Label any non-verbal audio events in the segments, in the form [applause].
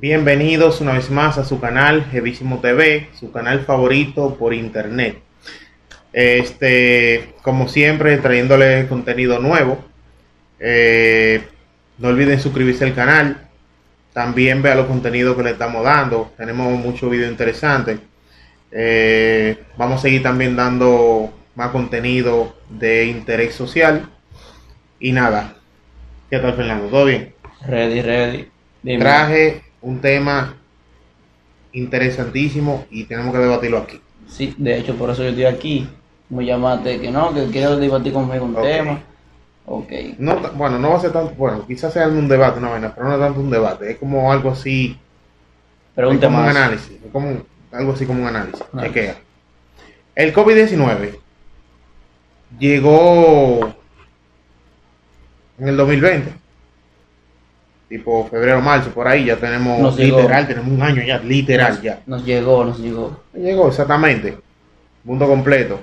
Bienvenidos una vez más a su canal Jevísimo TV, su canal favorito por internet. Este, como siempre, trayéndole contenido nuevo. Eh, no olviden suscribirse al canal. También vea los contenidos que le estamos dando. Tenemos mucho video interesante. Eh, vamos a seguir también dando más contenido de interés social. Y nada. ¿Qué tal, Fernando? ¿Todo bien? Ready, ready. Dime. Traje un tema interesantísimo y tenemos que debatirlo aquí. Sí, de hecho, por eso yo estoy aquí. Me llamaste que no, que quiero debatir conmigo un tema. Ok. No, bueno, no va a ser tanto, bueno, quizás sea un debate, una vaina, pero no es tanto un debate, es como algo así. Pero un como un análisis, es como algo así como un análisis. El COVID-19 llegó en el 2020 tipo febrero, marzo, por ahí ya tenemos literal, tenemos un año ya, literal ya. Nos llegó, nos llegó. Nos llegó, exactamente. Mundo completo.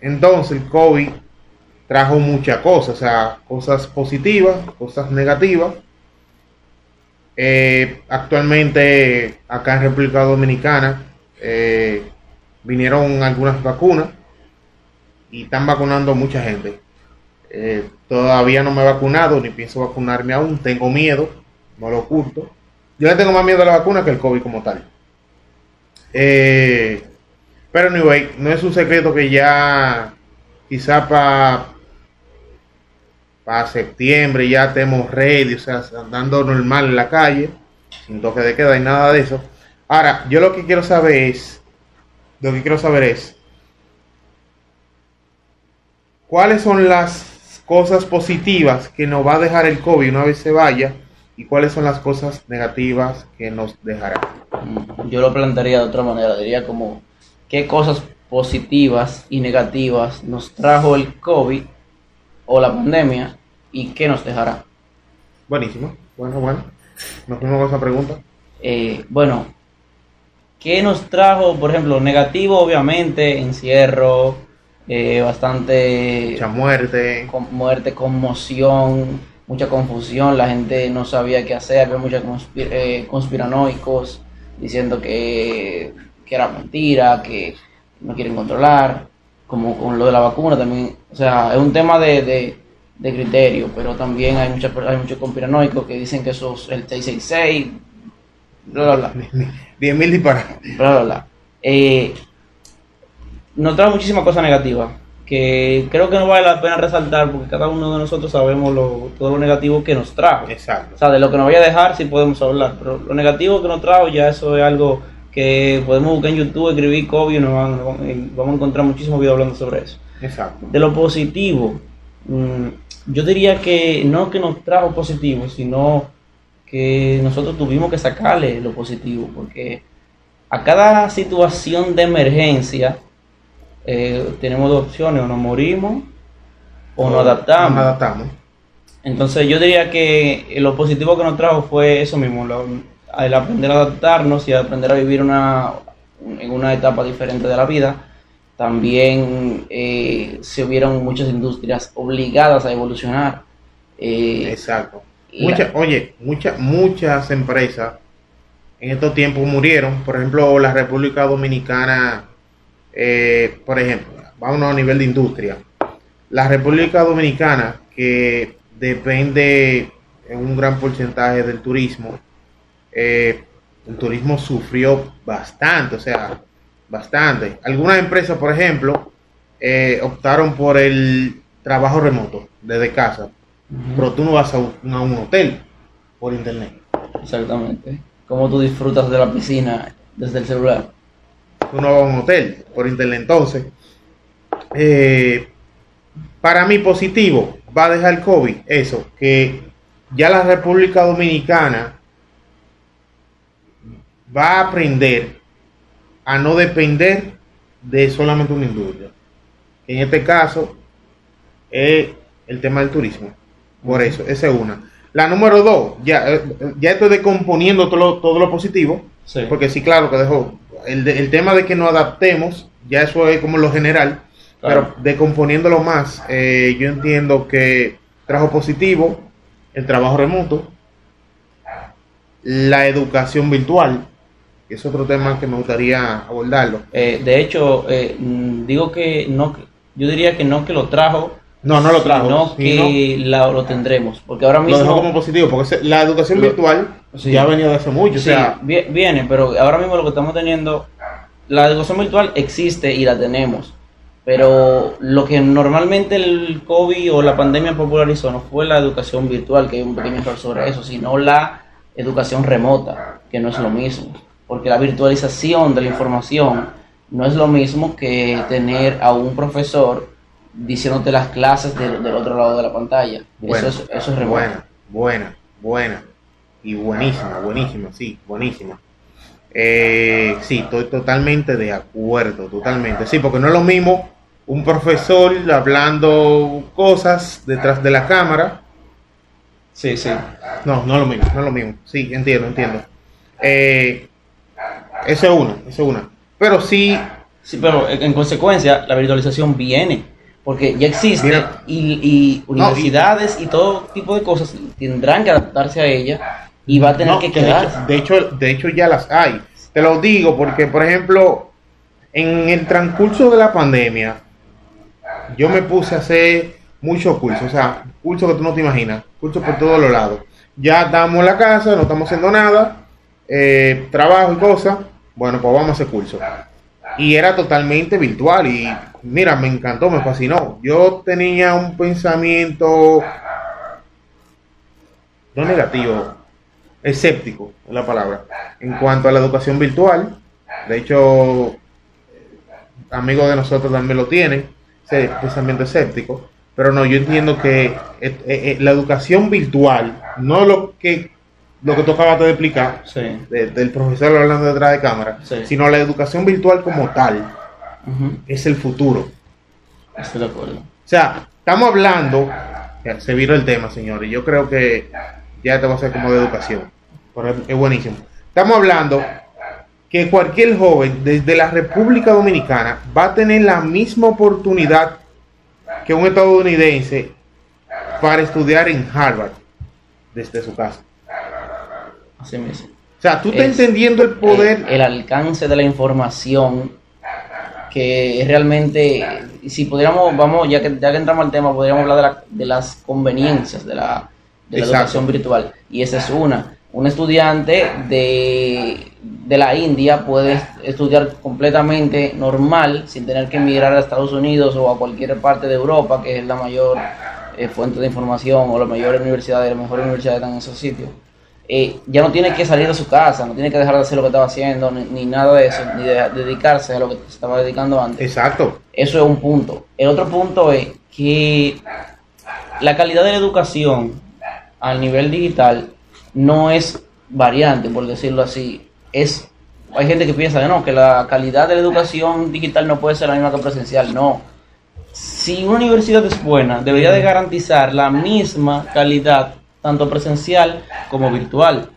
Entonces el COVID trajo muchas cosas, o sea, cosas positivas, cosas negativas. Eh, actualmente acá en República Dominicana eh, vinieron algunas vacunas y están vacunando mucha gente. Eh, todavía no me he vacunado ni pienso vacunarme aún. Tengo miedo, no lo oculto. Yo le tengo más miedo a la vacuna que el COVID como tal. Eh, pero anyway, no es un secreto que ya quizá para para septiembre ya estemos ready, o sea, andando normal en la calle, sin toque de queda y nada de eso. Ahora, yo lo que quiero saber es, lo que quiero saber es, ¿cuáles son las cosas positivas que nos va a dejar el COVID una vez se vaya y cuáles son las cosas negativas que nos dejará. Yo lo plantearía de otra manera, diría como qué cosas positivas y negativas nos trajo el COVID o la pandemia y qué nos dejará. Buenísimo, bueno, bueno. Nos fuimos con esa pregunta. Eh, bueno, ¿qué nos trajo, por ejemplo, negativo obviamente, encierro, eh, bastante... Mucha muerte. Con, muerte, conmoción, mucha confusión, la gente no sabía qué hacer, había muchos eh, conspiranoicos diciendo que, que, era mentira, que no quieren controlar, como con lo de la vacuna también, o sea, es un tema de, de, criterio, pero también hay, mucha, hay muchos conspiranoicos que dicen que eso es el 666, bla, bla, bla. [laughs] 10.000 disparados. Bla, bla, bla. Eh, nos trae muchísimas cosas negativas que creo que no vale la pena resaltar porque cada uno de nosotros sabemos lo, todo lo negativo que nos trajo. Exacto. O sea, de lo que nos vaya a dejar sí podemos hablar, pero lo negativo que nos trajo ya eso es algo que podemos buscar en YouTube, escribir COVID y nos vamos a encontrar muchísimos videos hablando sobre eso. Exacto. De lo positivo, mm, yo diría que no que nos trajo positivo, sino que nosotros tuvimos que sacarle lo positivo, porque a cada situación de emergencia, eh, tenemos dos opciones, o nos morimos o nos adaptamos. adaptamos. Entonces yo diría que lo positivo que nos trajo fue eso mismo, el aprender a adaptarnos y aprender a vivir una, en una etapa diferente de la vida. También eh, se hubieron muchas industrias obligadas a evolucionar. Eh, Exacto. oye, muchas muchas empresas en estos tiempos murieron. Por ejemplo, la República Dominicana eh, por ejemplo, vamos a nivel de industria. La República Dominicana, que depende en un gran porcentaje del turismo, eh, el turismo sufrió bastante, o sea, bastante. Algunas empresas, por ejemplo, eh, optaron por el trabajo remoto desde casa, pero tú no vas a un, a un hotel por internet. Exactamente. ¿Cómo tú disfrutas de la piscina desde el celular? Uno va a un hotel por internet. Entonces, eh, para mí positivo, va a dejar el COVID, eso, que ya la República Dominicana va a aprender a no depender de solamente una industria. En este caso, es el tema del turismo. Por eso, esa es una. La número dos, ya, eh, ya estoy descomponiendo todo lo, todo lo positivo, porque sí, claro que dejó el, tema de que nos adaptemos, ya eso es como lo general, pero decomponiéndolo más, eh, yo entiendo que trajo positivo el trabajo remoto, la educación virtual, que es otro tema que me gustaría abordarlo. Eh, de hecho, eh, mm, digo que no, yo diría que no que lo trajo, no, no lo trajo. No, que lo tendremos. Porque ahora mismo. Lo dejo como positivo, porque la educación virtual ya ha venido de hace mucho. o sea, viene, pero ahora mismo lo que estamos teniendo. La educación virtual existe y la tenemos. Pero lo que normalmente el COVID o la pandemia popularizó no fue la educación virtual, que hay un pequeño error sobre eso, sino la educación remota, que no es lo mismo. Porque la virtualización de la información no es lo mismo que tener a un profesor diciéndote las clases del, otro lado de la pantalla. eso es, eso es Buena, buena, buena. Y buenísima, buenísima, sí, buenísima. Eh, sí, estoy totalmente de acuerdo, totalmente. Sí, porque no es lo mismo un profesor hablando cosas detrás de la cámara. Sí, sí. No, no es lo mismo, no es lo mismo. Sí, entiendo, entiendo. Eh, eso es una, eso es una. Pero sí. Sí, pero en consecuencia, la virtualización viene porque ya existe y, universidades y, todo tipo de cosas tendrán que adaptarse a ella y va a tener que quedar. De hecho, de hecho, ya las hay. Te lo digo porque, por ejemplo, en el transcurso de la pandemia, yo me puse a hacer muchos cursos, o sea, cursos que tú no te imaginas, cursos por todos los lados. Ya estamos en la casa, no estamos haciendo nada, eh, trabajo y cosas, bueno, pues vamos a hacer cursos. Y era totalmente virtual y mira, me encantó, me fascinó. Yo tenía un pensamiento no negativo, escéptico es la palabra, en cuanto a la educación virtual. De hecho, amigos de nosotros también lo tienen, ese pensamiento escéptico. Pero no, yo entiendo que eh, eh, eh, la educación virtual, no lo que lo que tú acabas de explicar, del profesor hablando detrás de cámara, sino la educación virtual como tal, es el futuro. Estoy de acuerdo. O sea, estamos hablando, se viró el tema, señores, yo creo que ya te va a ser como de educación, es buenísimo. Estamos hablando que cualquier joven desde la República Dominicana va a tener la misma oportunidad que un estadounidense para estudiar en Harvard desde su casa. Así mismo. O sea, tú estás entendiendo el poder. el, alcance de la información que realmente, si pudiéramos, vamos, ya que, ya que entramos al tema, podríamos hablar de, las conveniencias de la, educación virtual. Y esa es una. Un estudiante de, la India puede estudiar completamente normal, sin tener que emigrar a Estados Unidos o a cualquier parte de Europa, que es la mayor eh, fuente de información o la mayor universidad, la mejor universidad en esos sitios eh, ya no tiene que salir de su casa, no tiene que dejar de hacer lo que estaba haciendo, ni, nada de eso, ni de, dedicarse a lo que se estaba dedicando antes. Exacto. Eso es un punto. El otro punto es que la calidad de la educación a nivel digital no es variante, por decirlo así. Es hay gente que piensa que no, que la calidad de la educación digital no puede ser la misma que presencial. No. Si una universidad es buena, debería de garantizar la misma calidad tanto presencial como virtual.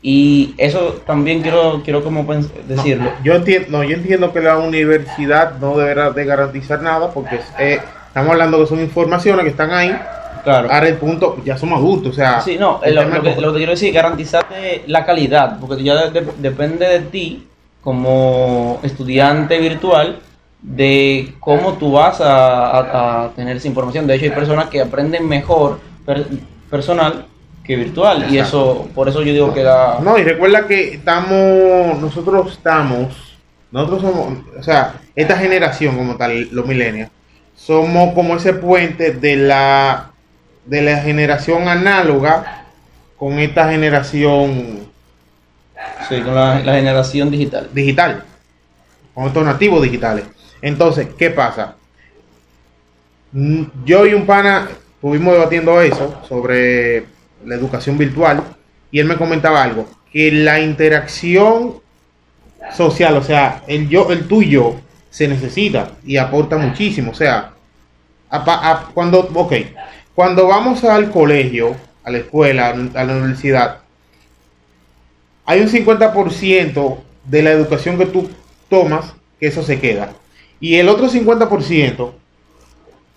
Y eso también quiero, quiero como decirlo. yo, entiendo, yo entiendo que la universidad no deberá de garantizar nada porque eh, estamos hablando que son informaciones que están ahí. Claro. Ahora el punto, ya somos adultos, o sea... Sí, no, lo, que, quiero decir es garantizarte la calidad, porque ya depende de ti como estudiante virtual de cómo tú vas a, tener esa información. De hecho, hay personas que aprenden mejor personal que virtual y eso por eso yo digo que la no y recuerda que estamos nosotros estamos nosotros somos o sea esta generación como tal los millennials somos como ese puente de la de la generación análoga con esta generación sí con la, la generación digital. digital con estos nativos digitales. Entonces qué pasa mm, yo y un pana estuvimos debatiendo eso sobre la educación virtual y él me comentaba algo, que la interacción social, o sea, el yo, el tuyo se necesita y aporta muchísimo, o sea, cuando, cuando vamos al colegio, a la escuela, a la universidad, hay un 50% de la educación que tú tomas que eso se queda. Y el otro 50%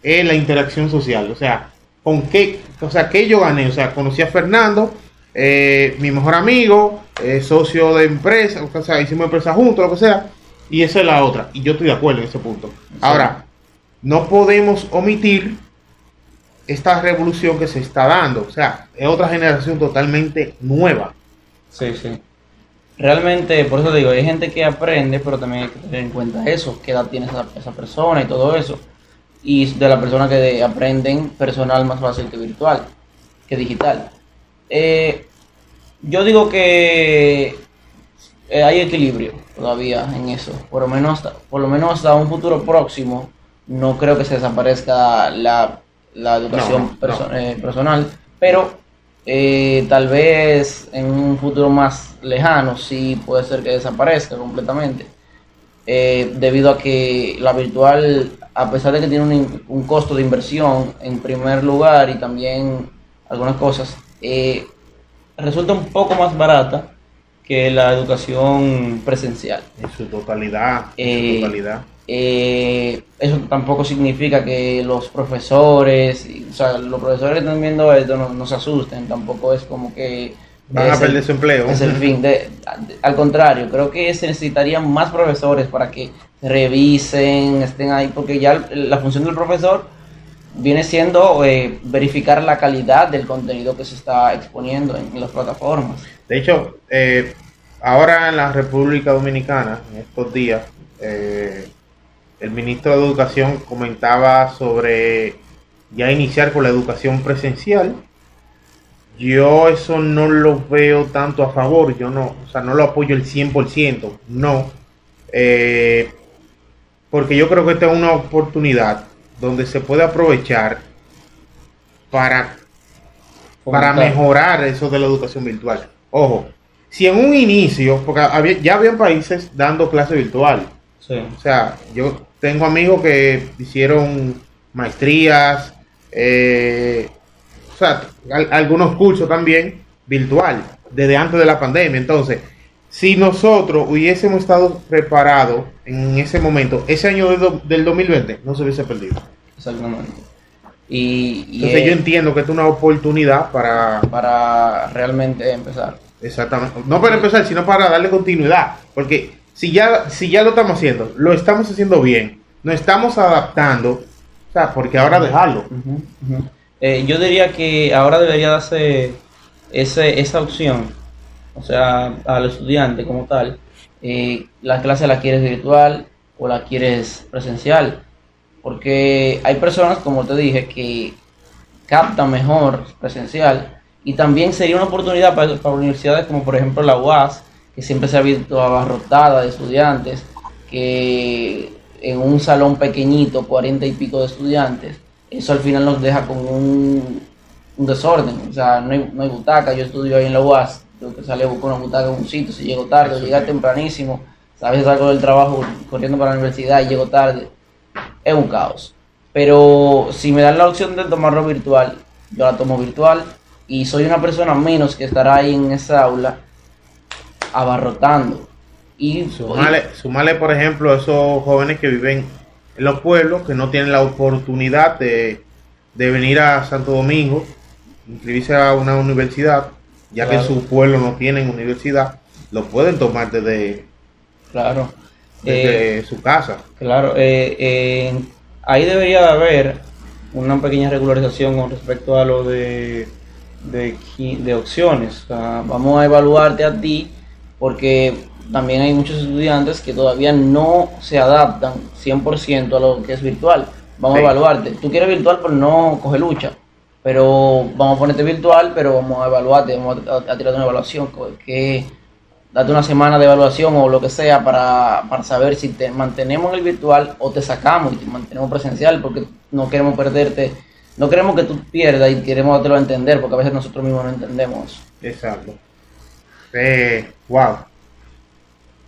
es la interacción social. O sea, con qué, o sea, que yo gané. O sea, conocí a Fernando, eh, mi mejor amigo, eh, socio de empresa, o sea, hicimos empresa juntos, lo que sea, y esa es la otra. Y yo estoy de acuerdo en ese punto. Ahora, no podemos omitir esta revolución que se está dando. O sea, es otra generación totalmente nueva. Sí, sí. Realmente, por eso digo, hay gente que aprende, pero también hay que tener en cuenta eso, qué edad tiene esa, esa persona y todo eso. Y de la persona que aprenden personal más fácil que virtual, que digital. Eh, yo digo que eh, hay equilibrio todavía en eso. Por lo menos, por lo menos hasta un futuro próximo, no creo que se desaparezca la, educación eh, personal, pero eh, tal vez en un futuro más lejano sí puede ser que desaparezca completamente. debido a que la virtual, a pesar de que tiene un, un, costo de inversión en primer lugar y también algunas cosas, eh, resulta un poco más barata que la educación presencial. En su totalidad. Eh, eh, eso tampoco significa que los profesores, o sea, los profesores que están viendo esto no, se asusten, tampoco es como que... Van a perder su empleo. Es el fin. De, al contrario, creo que se necesitarían más profesores para que revisen, estén ahí, porque ya la función del profesor viene siendo eh, verificar la calidad del contenido que se está exponiendo en, las plataformas. De hecho, eh, ahora en la República Dominicana, en estos días, eh, el ministro de Educación comentaba sobre ya iniciar con la educación presencial. Yo eso no lo veo tanto a favor, yo no, o sea, no lo apoyo el 100%, no. porque yo creo que esta es una oportunidad donde se puede aprovechar para, para mejorar eso de la educación virtual. Ojo, si en un inicio, porque ya habían países dando clase virtual. O sea, yo tengo amigos que hicieron maestrías, eh, sea, algunos cursos también virtual, desde antes de la pandemia. Entonces, si nosotros hubiésemos estado preparados en ese momento, ese año del 2020 no se hubiese perdido. Exactamente. Y, Entonces yo entiendo que es una oportunidad para... Para realmente empezar. Exactamente. No para empezar, sino para darle continuidad. Porque si ya, si ya lo estamos haciendo, lo estamos haciendo bien, nos estamos adaptando, o sea, porque ahora dejarlo. Eh, yo diría que ahora debería darse ese, esa opción o sea, al estudiante como tal, eh, la clase la quieres virtual o la quieres presencial. Porque hay personas, como te dije, que captan mejor presencial y también sería una oportunidad para, para universidades como por ejemplo la UAS, que siempre se ha visto abarrotada de estudiantes, que en un salón pequeñito, cuarenta y pico de estudiantes, eso al final nos deja con un, un desorden, o sea, no hay, no hay butaca, yo estudio ahí en la UAS, tengo que salir a buscar una butaca en un sitio, si llego tarde, o llegar tempranísimo, a veces salgo del trabajo corriendo para la universidad y llego tarde, es un caos. Pero si me dan la opción de tomarlo virtual, yo la tomo virtual y soy una persona menos que estará ahí en esa aula abarrotando. Y sumale, por ejemplo, a esos jóvenes que viven en los pueblos, que no tienen la oportunidad de, de venir a Santo Domingo, inscribirse a una universidad, ya que en su pueblo no tienen universidad, lo pueden tomar desde, claro. Eh, su casa. Claro, eh, eh, ahí debería de haber una pequeña regularización con respecto a lo de, de, opciones. vamos a evaluarte a ti porque también hay muchos estudiantes que todavía no se adaptan 100% a lo que es virtual. Vamos a evaluarte. Tú quieres virtual, pero no coge lucha pero vamos a ponerte virtual, pero vamos a evaluarte, vamos a, tirar una evaluación, que date una semana de evaluación o lo que sea para, para saber si te mantenemos en el virtual o te sacamos y te mantenemos presencial, porque no queremos perderte, no queremos que tú pierdas y queremos dártelo a entender, porque a veces nosotros mismos no entendemos. Exacto. Eh, wow.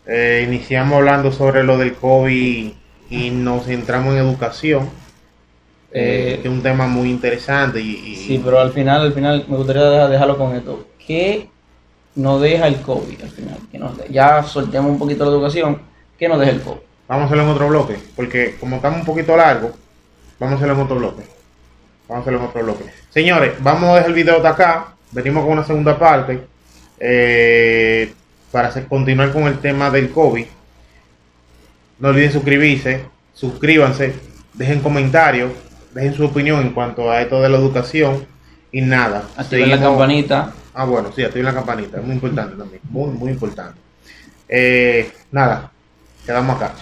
Eh, iniciamos hablando sobre lo del COVID y nos centramos en educación eh, es un tema muy interesante. Y, Sí, pero al final, al final me gustaría dejarlo con esto. ¿Qué nos deja el COVID al final? Que nos ya soltemos un poquito la educación. ¿Qué nos deja el COVID? Vamos a hacerlo en otro bloque, porque como estamos un poquito largo, vamos a hacerlo en otro bloque. Vamos a hacerlo en otro bloque. Señores, vamos a dejar el video de acá. venimos con una segunda parte eh, para continuar con el tema del COVID. No olviden suscribirse, suscríbanse, dejen comentarios, dejen su opinión en cuanto a esto de la educación y nada. Activen la campanita. Ah, bueno, sí, activen la campanita, es muy importante también, muy, muy importante. Eh, nada, quedamos acá.